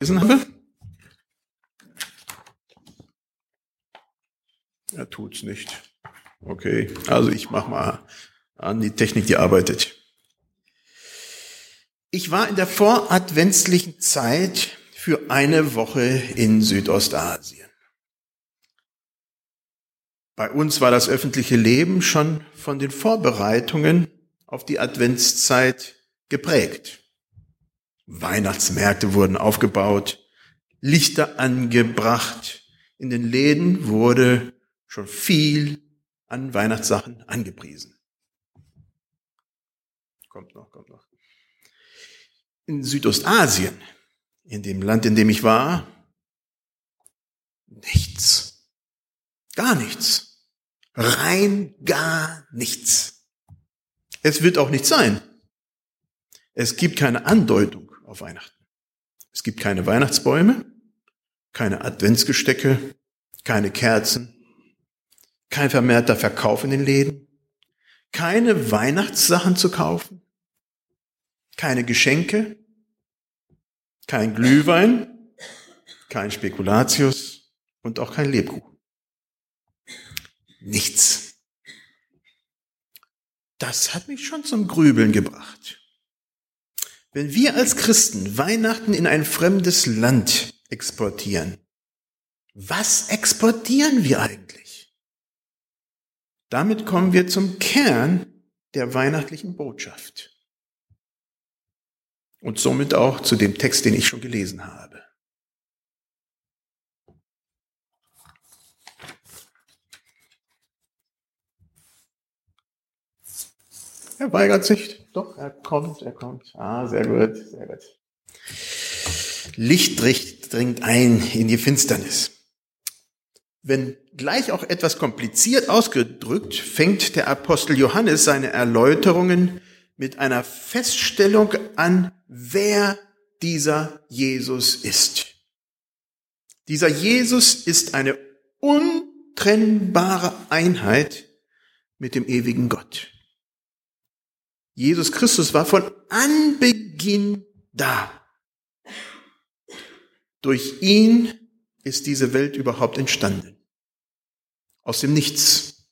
gelesen habe? Er tut's nicht. Okay, also ich mach mal an die Technik, die arbeitet. Ich war in der voradventlichen Zeit für eine Woche in Südostasien. Bei uns war das öffentliche Leben schon von den Vorbereitungen auf die Adventszeit geprägt. Weihnachtsmärkte wurden aufgebaut, Lichter angebracht, in den Läden wurde schon viel an Weihnachtssachen angepriesen. Kommt noch, kommt noch. In Südostasien, in dem Land, in dem ich war, nichts. Gar nichts. Rein gar nichts. Es wird auch nicht sein. Es gibt keine Andeutung auf Weihnachten. Es gibt keine Weihnachtsbäume, keine Adventsgestecke, keine Kerzen, kein vermehrter Verkauf in den Läden, keine Weihnachtssachen zu kaufen, keine Geschenke, kein Glühwein, kein Spekulatius und auch kein Lebkuchen. Nichts. Das hat mich schon zum Grübeln gebracht. Wenn wir als Christen Weihnachten in ein fremdes Land exportieren, was exportieren wir eigentlich? Damit kommen wir zum Kern der weihnachtlichen Botschaft. Und somit auch zu dem Text, den ich schon gelesen habe. Er weigert sich. Doch, er kommt, er kommt. Ah, sehr gut, sehr gut. Licht dringt ein in die Finsternis. Wenn gleich auch etwas kompliziert ausgedrückt, fängt der Apostel Johannes seine Erläuterungen mit einer Feststellung an, wer dieser Jesus ist. Dieser Jesus ist eine untrennbare Einheit mit dem ewigen Gott. Jesus Christus war von Anbeginn da. Durch ihn ist diese Welt überhaupt entstanden. Aus dem Nichts,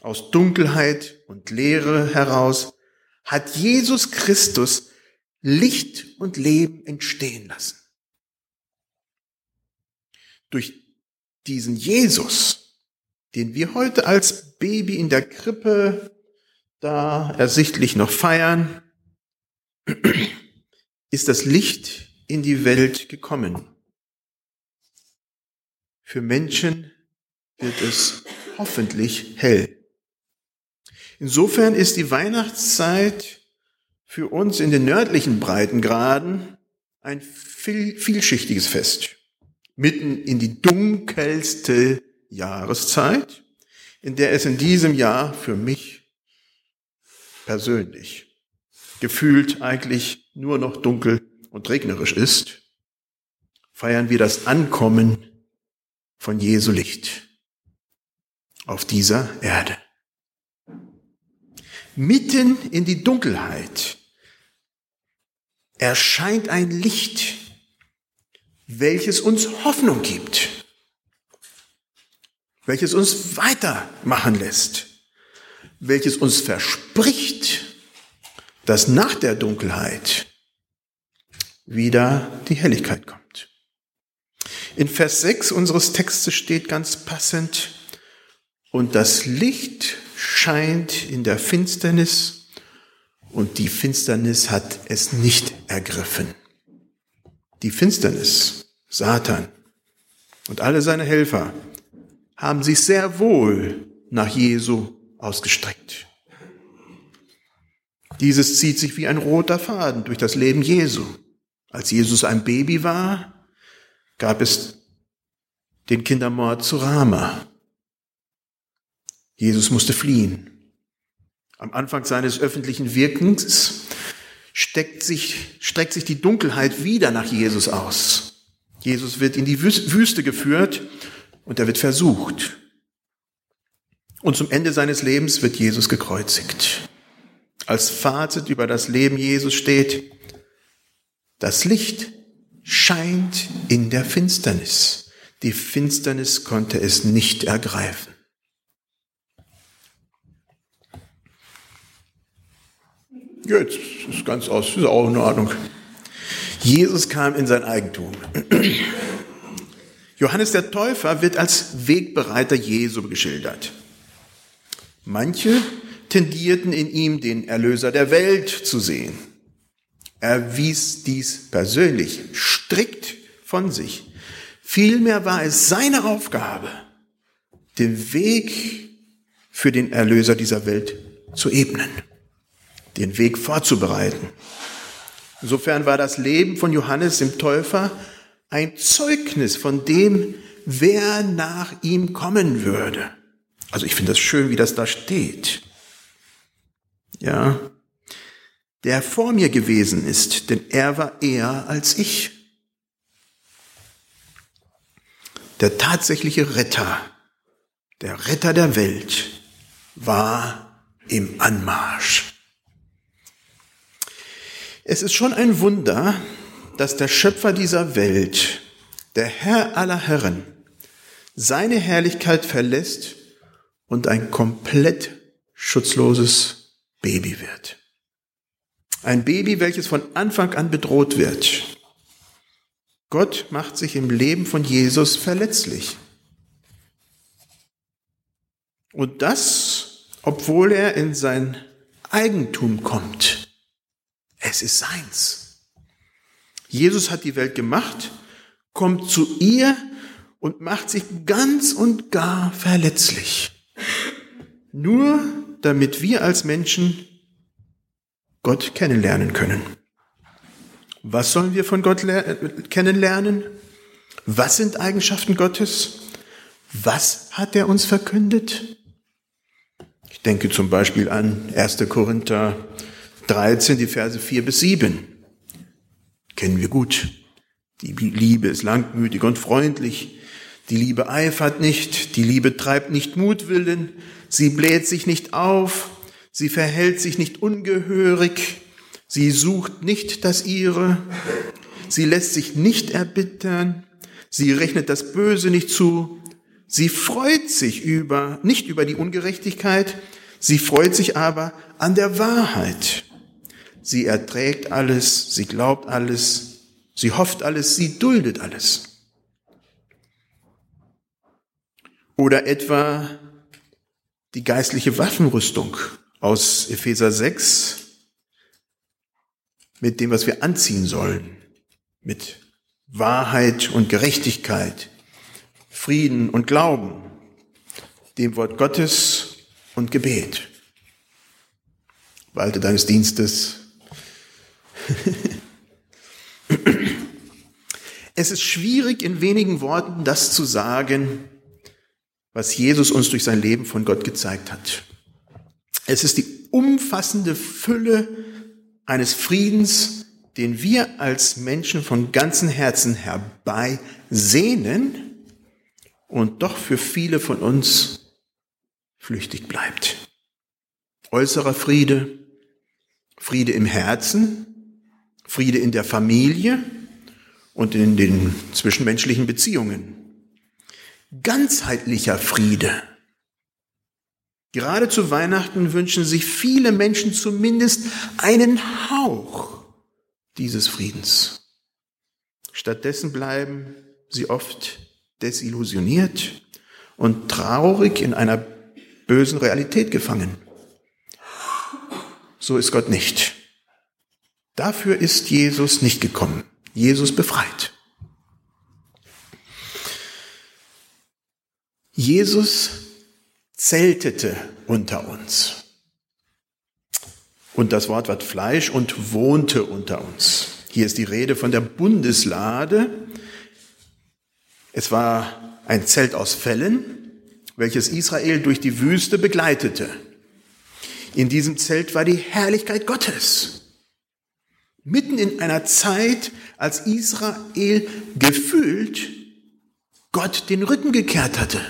aus Dunkelheit und Leere heraus hat Jesus Christus Licht und Leben entstehen lassen. Durch diesen Jesus, den wir heute als Baby in der Krippe da ersichtlich noch feiern, ist das Licht in die Welt gekommen. Für Menschen wird es hoffentlich hell. Insofern ist die Weihnachtszeit für uns in den nördlichen Breitengraden ein viel, vielschichtiges Fest. Mitten in die dunkelste Jahreszeit, in der es in diesem Jahr für mich persönlich gefühlt eigentlich nur noch dunkel und regnerisch ist, feiern wir das Ankommen von Jesu Licht auf dieser Erde. Mitten in die Dunkelheit erscheint ein Licht, welches uns Hoffnung gibt, welches uns weitermachen lässt, welches uns verspricht, dass nach der Dunkelheit wieder die Helligkeit kommt. In Vers 6 unseres Textes steht ganz passend, und das Licht scheint in der Finsternis und die Finsternis hat es nicht ergriffen. Die Finsternis, Satan und alle seine Helfer haben sich sehr wohl nach Jesu ausgestreckt. Dieses zieht sich wie ein roter Faden durch das Leben Jesu. Als Jesus ein Baby war, gab es den Kindermord zu Rama. Jesus musste fliehen. Am Anfang seines öffentlichen Wirkens steckt sich, streckt sich die Dunkelheit wieder nach Jesus aus. Jesus wird in die Wüste geführt und er wird versucht. Und zum Ende seines Lebens wird Jesus gekreuzigt. Als Fazit über das Leben Jesus steht, das Licht scheint in der Finsternis. Die Finsternis konnte es nicht ergreifen. Jetzt ist ganz aus, ist auch in Ordnung. Jesus kam in sein Eigentum. Johannes der Täufer wird als Wegbereiter Jesu geschildert. Manche tendierten in ihm den Erlöser der Welt zu sehen. Er wies dies persönlich strikt von sich. Vielmehr war es seine Aufgabe, den Weg für den Erlöser dieser Welt zu ebnen, den Weg vorzubereiten. Insofern war das Leben von Johannes dem Täufer ein Zeugnis von dem, wer nach ihm kommen würde. Also ich finde das schön, wie das da steht. Ja, der vor mir gewesen ist, denn er war eher als ich. Der tatsächliche Retter, der Retter der Welt, war im Anmarsch. Es ist schon ein Wunder, dass der Schöpfer dieser Welt, der Herr aller Herren, seine Herrlichkeit verlässt und ein komplett schutzloses Baby wird. Ein Baby, welches von Anfang an bedroht wird. Gott macht sich im Leben von Jesus verletzlich. Und das, obwohl er in sein Eigentum kommt. Es ist seins. Jesus hat die Welt gemacht, kommt zu ihr und macht sich ganz und gar verletzlich. Nur damit wir als Menschen Gott kennenlernen können. Was sollen wir von Gott kennenlernen? Was sind Eigenschaften Gottes? Was hat er uns verkündet? Ich denke zum Beispiel an 1. Korinther 13, die Verse 4 bis 7 kennen wir gut. Die Liebe ist langmütig und freundlich. Die Liebe eifert nicht. Die Liebe treibt nicht Mutwillen. Sie bläht sich nicht auf. Sie verhält sich nicht ungehörig. Sie sucht nicht das ihre. Sie lässt sich nicht erbittern. Sie rechnet das Böse nicht zu. Sie freut sich über, nicht über die Ungerechtigkeit. Sie freut sich aber an der Wahrheit. Sie erträgt alles, sie glaubt alles, sie hofft alles, sie duldet alles. Oder etwa die geistliche Waffenrüstung aus Epheser 6 mit dem, was wir anziehen sollen, mit Wahrheit und Gerechtigkeit, Frieden und Glauben, dem Wort Gottes und Gebet. Walte deines Dienstes es ist schwierig, in wenigen Worten das zu sagen, was Jesus uns durch sein Leben von Gott gezeigt hat. Es ist die umfassende Fülle eines Friedens, den wir als Menschen von ganzem Herzen herbeisehnen und doch für viele von uns flüchtig bleibt. Äußerer Friede, Friede im Herzen, Friede in der Familie und in den zwischenmenschlichen Beziehungen. Ganzheitlicher Friede. Gerade zu Weihnachten wünschen sich viele Menschen zumindest einen Hauch dieses Friedens. Stattdessen bleiben sie oft desillusioniert und traurig in einer bösen Realität gefangen. So ist Gott nicht. Dafür ist Jesus nicht gekommen. Jesus befreit. Jesus zeltete unter uns. Und das Wort wird Fleisch und wohnte unter uns. Hier ist die Rede von der Bundeslade. Es war ein Zelt aus Fellen, welches Israel durch die Wüste begleitete. In diesem Zelt war die Herrlichkeit Gottes. Mitten in einer Zeit, als Israel gefühlt Gott den Rücken gekehrt hatte.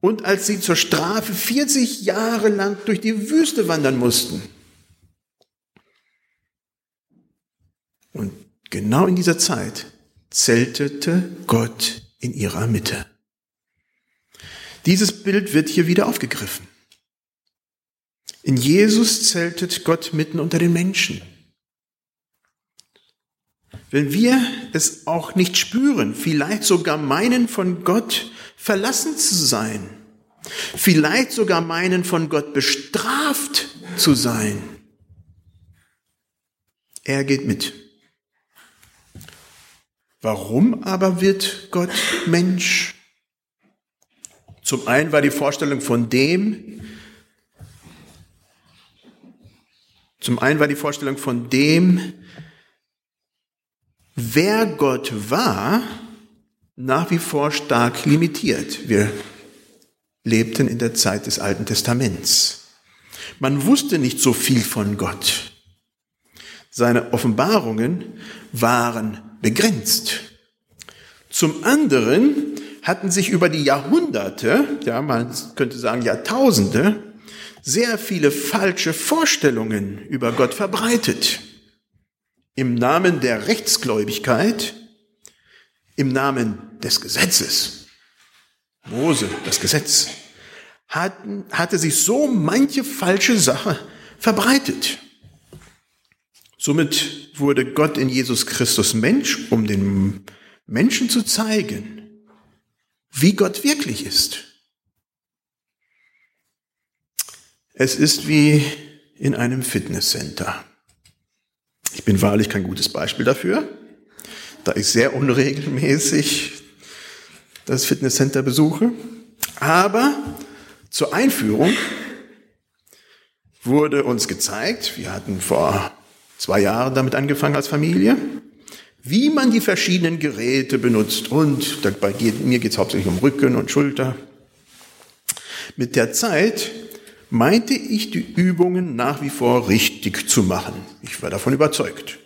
Und als sie zur Strafe 40 Jahre lang durch die Wüste wandern mussten. Und genau in dieser Zeit zeltete Gott in ihrer Mitte. Dieses Bild wird hier wieder aufgegriffen. In Jesus zeltet Gott mitten unter den Menschen. Wenn wir es auch nicht spüren, vielleicht sogar meinen, von Gott verlassen zu sein, vielleicht sogar meinen, von Gott bestraft zu sein, er geht mit. Warum aber wird Gott Mensch? Zum einen war die Vorstellung von dem, zum einen war die Vorstellung von dem, wer Gott war, nach wie vor stark limitiert. Wir lebten in der Zeit des Alten Testaments. Man wusste nicht so viel von Gott. Seine Offenbarungen waren begrenzt. Zum anderen hatten sich über die Jahrhunderte, ja, man könnte sagen Jahrtausende, sehr viele falsche Vorstellungen über Gott verbreitet. Im Namen der Rechtsgläubigkeit, im Namen des Gesetzes. Mose, das Gesetz, hatten, hatte sich so manche falsche Sache verbreitet. Somit wurde Gott in Jesus Christus Mensch, um den Menschen zu zeigen, wie Gott wirklich ist. Es ist wie in einem Fitnesscenter. Ich bin wahrlich kein gutes Beispiel dafür, da ich sehr unregelmäßig das Fitnesscenter besuche. Aber zur Einführung wurde uns gezeigt, wir hatten vor zwei Jahren damit angefangen als Familie, wie man die verschiedenen Geräte benutzt. Und bei mir geht es hauptsächlich um Rücken und Schulter. Mit der Zeit meinte ich, die Übungen nach wie vor richtig zu machen. Ich war davon überzeugt.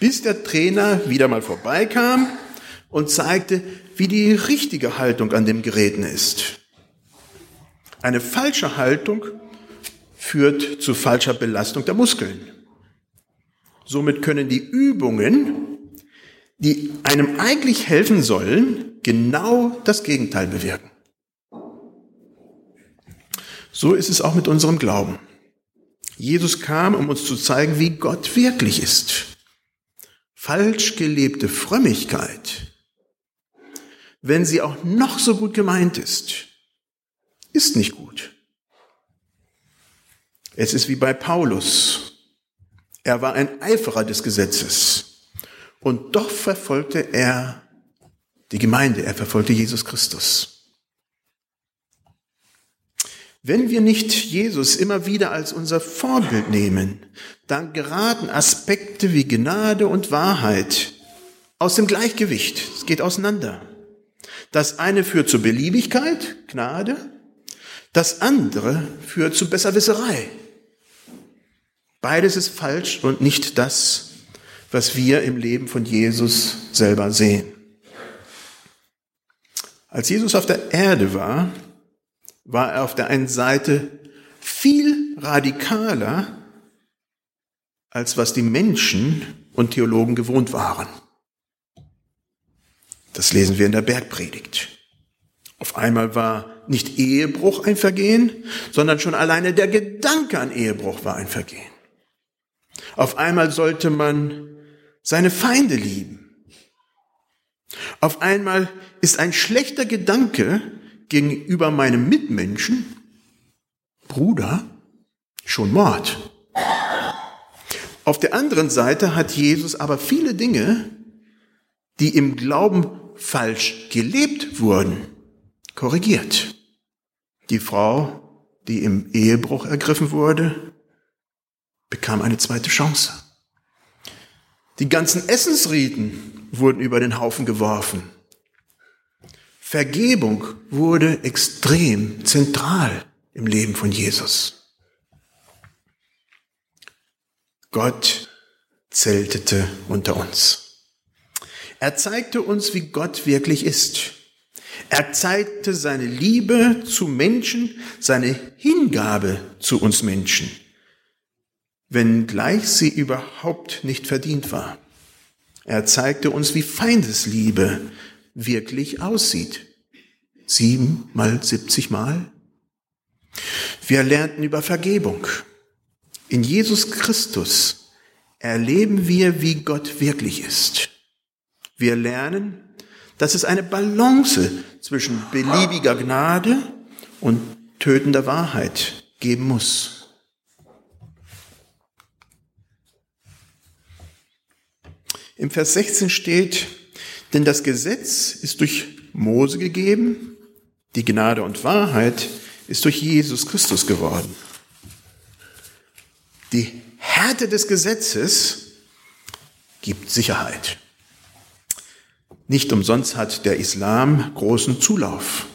Bis der Trainer wieder mal vorbeikam und zeigte, wie die richtige Haltung an dem Geräten ist. Eine falsche Haltung führt zu falscher Belastung der Muskeln. Somit können die Übungen, die einem eigentlich helfen sollen, genau das Gegenteil bewirken. So ist es auch mit unserem Glauben. Jesus kam, um uns zu zeigen, wie Gott wirklich ist. Falsch gelebte Frömmigkeit, wenn sie auch noch so gut gemeint ist, ist nicht gut. Es ist wie bei Paulus. Er war ein Eiferer des Gesetzes. Und doch verfolgte er die Gemeinde, er verfolgte Jesus Christus. Wenn wir nicht Jesus immer wieder als unser Vorbild nehmen, dann geraten Aspekte wie Gnade und Wahrheit aus dem Gleichgewicht. Es geht auseinander. Das eine führt zur Beliebigkeit, Gnade, das andere führt zu Besserwisserei, Beides ist falsch und nicht das, was wir im Leben von Jesus selber sehen. Als Jesus auf der Erde war, war er auf der einen Seite viel radikaler, als was die Menschen und Theologen gewohnt waren. Das lesen wir in der Bergpredigt. Auf einmal war nicht Ehebruch ein Vergehen, sondern schon alleine der Gedanke an Ehebruch war ein Vergehen. Auf einmal sollte man seine Feinde lieben. Auf einmal ist ein schlechter Gedanke gegenüber meinem Mitmenschen, Bruder, schon Mord. Auf der anderen Seite hat Jesus aber viele Dinge, die im Glauben falsch gelebt wurden, korrigiert. Die Frau, die im Ehebruch ergriffen wurde, bekam eine zweite Chance. Die ganzen Essensriten wurden über den Haufen geworfen. Vergebung wurde extrem zentral im Leben von Jesus. Gott zeltete unter uns. Er zeigte uns, wie Gott wirklich ist. Er zeigte seine Liebe zu Menschen, seine Hingabe zu uns Menschen wenngleich sie überhaupt nicht verdient war. Er zeigte uns, wie Feindesliebe wirklich aussieht. Sieben mal siebzig Mal. Wir lernten über Vergebung. In Jesus Christus erleben wir, wie Gott wirklich ist. Wir lernen, dass es eine Balance zwischen beliebiger Gnade und tötender Wahrheit geben muss. Im Vers 16 steht, denn das Gesetz ist durch Mose gegeben, die Gnade und Wahrheit ist durch Jesus Christus geworden. Die Härte des Gesetzes gibt Sicherheit. Nicht umsonst hat der Islam großen Zulauf.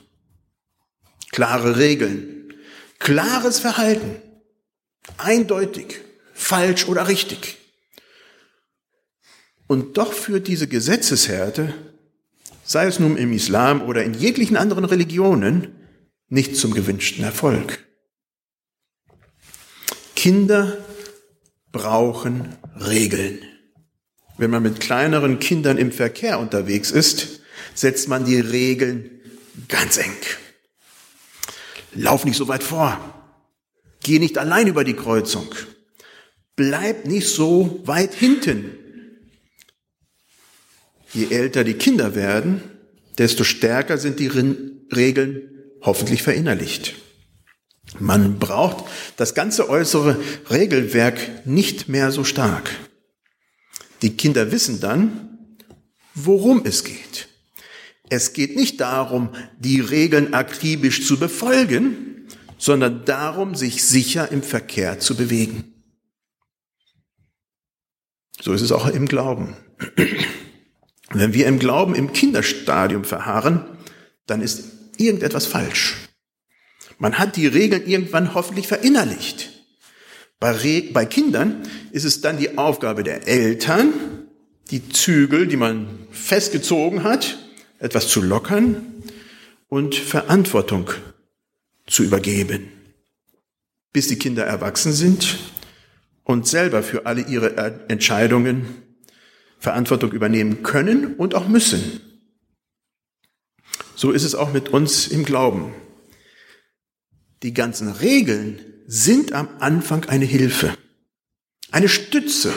Klare Regeln, klares Verhalten, eindeutig, falsch oder richtig. Und doch führt diese Gesetzeshärte, sei es nun im Islam oder in jeglichen anderen Religionen, nicht zum gewünschten Erfolg. Kinder brauchen Regeln. Wenn man mit kleineren Kindern im Verkehr unterwegs ist, setzt man die Regeln ganz eng. Lauf nicht so weit vor. Geh nicht allein über die Kreuzung. Bleib nicht so weit hinten. Je älter die Kinder werden, desto stärker sind die Regeln hoffentlich verinnerlicht. Man braucht das ganze äußere Regelwerk nicht mehr so stark. Die Kinder wissen dann, worum es geht. Es geht nicht darum, die Regeln akribisch zu befolgen, sondern darum, sich sicher im Verkehr zu bewegen. So ist es auch im Glauben. Wenn wir im Glauben im Kinderstadium verharren, dann ist irgendetwas falsch. Man hat die Regeln irgendwann hoffentlich verinnerlicht. Bei, Re bei Kindern ist es dann die Aufgabe der Eltern, die Zügel, die man festgezogen hat, etwas zu lockern und Verantwortung zu übergeben, bis die Kinder erwachsen sind und selber für alle ihre Entscheidungen Verantwortung übernehmen können und auch müssen. So ist es auch mit uns im Glauben. Die ganzen Regeln sind am Anfang eine Hilfe, eine Stütze,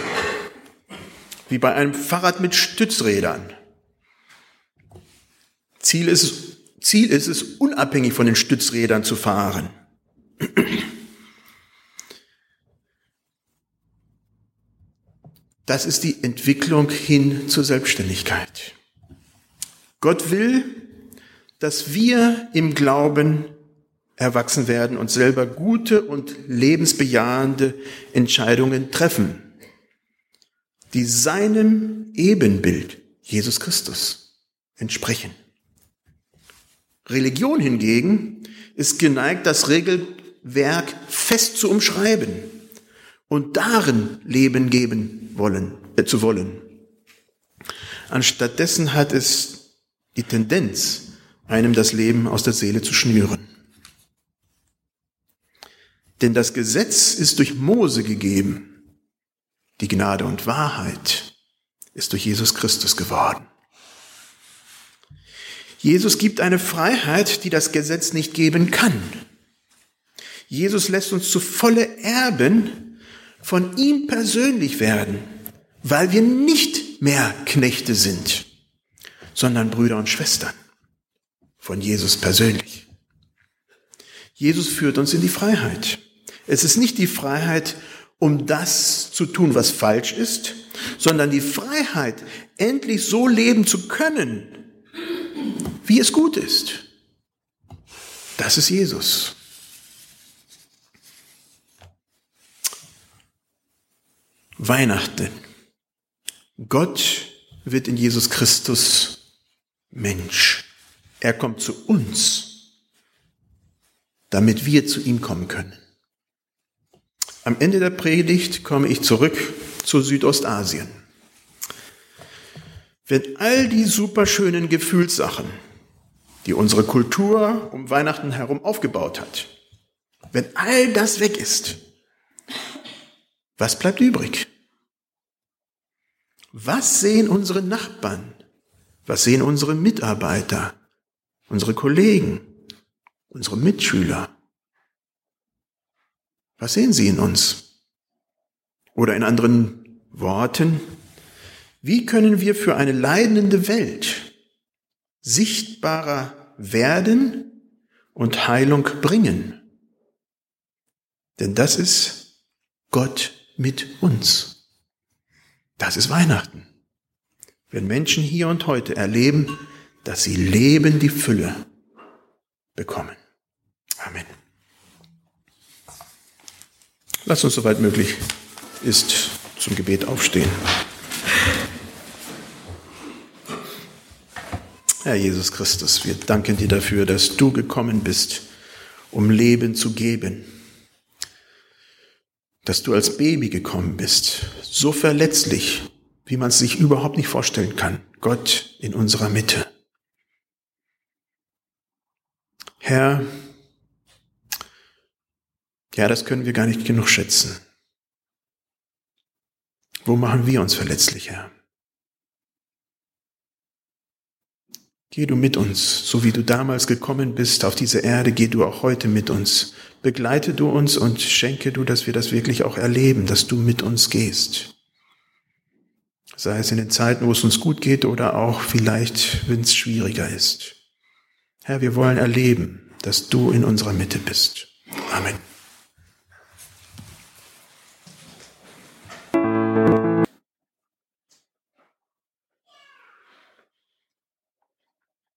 wie bei einem Fahrrad mit Stützrädern. Ziel ist, es, Ziel ist es, unabhängig von den Stützrädern zu fahren. Das ist die Entwicklung hin zur Selbstständigkeit. Gott will, dass wir im Glauben erwachsen werden und selber gute und lebensbejahende Entscheidungen treffen, die seinem Ebenbild, Jesus Christus, entsprechen. Religion hingegen ist geneigt, das Regelwerk fest zu umschreiben und darin Leben geben wollen, äh, zu wollen. Anstattdessen hat es die Tendenz, einem das Leben aus der Seele zu schnüren. Denn das Gesetz ist durch Mose gegeben. Die Gnade und Wahrheit ist durch Jesus Christus geworden. Jesus gibt eine Freiheit, die das Gesetz nicht geben kann. Jesus lässt uns zu volle Erben von ihm persönlich werden, weil wir nicht mehr Knechte sind, sondern Brüder und Schwestern von Jesus persönlich. Jesus führt uns in die Freiheit. Es ist nicht die Freiheit, um das zu tun, was falsch ist, sondern die Freiheit, endlich so leben zu können, wie es gut ist. Das ist Jesus. Weihnachten. Gott wird in Jesus Christus Mensch. Er kommt zu uns, damit wir zu ihm kommen können. Am Ende der Predigt komme ich zurück zu Südostasien. Wenn all die superschönen Gefühlssachen, die unsere Kultur um Weihnachten herum aufgebaut hat, wenn all das weg ist, was bleibt übrig? Was sehen unsere Nachbarn? Was sehen unsere Mitarbeiter, unsere Kollegen, unsere Mitschüler? Was sehen sie in uns? Oder in anderen Worten, wie können wir für eine leidende Welt sichtbarer werden und Heilung bringen? Denn das ist Gott mit uns. Das ist Weihnachten. Wenn Menschen hier und heute erleben, dass sie Leben die Fülle bekommen. Amen. Lass uns soweit möglich ist zum Gebet aufstehen. Herr Jesus Christus, wir danken dir dafür, dass du gekommen bist, um Leben zu geben. Dass du als Baby gekommen bist, so verletzlich, wie man es sich überhaupt nicht vorstellen kann. Gott in unserer Mitte. Herr, ja, das können wir gar nicht genug schätzen. Wo machen wir uns verletzlich, Herr? Geh du mit uns, so wie du damals gekommen bist auf diese Erde, geh du auch heute mit uns. Begleite du uns und schenke du, dass wir das wirklich auch erleben, dass du mit uns gehst. Sei es in den Zeiten, wo es uns gut geht oder auch vielleicht, wenn es schwieriger ist. Herr, wir wollen erleben, dass du in unserer Mitte bist. Amen.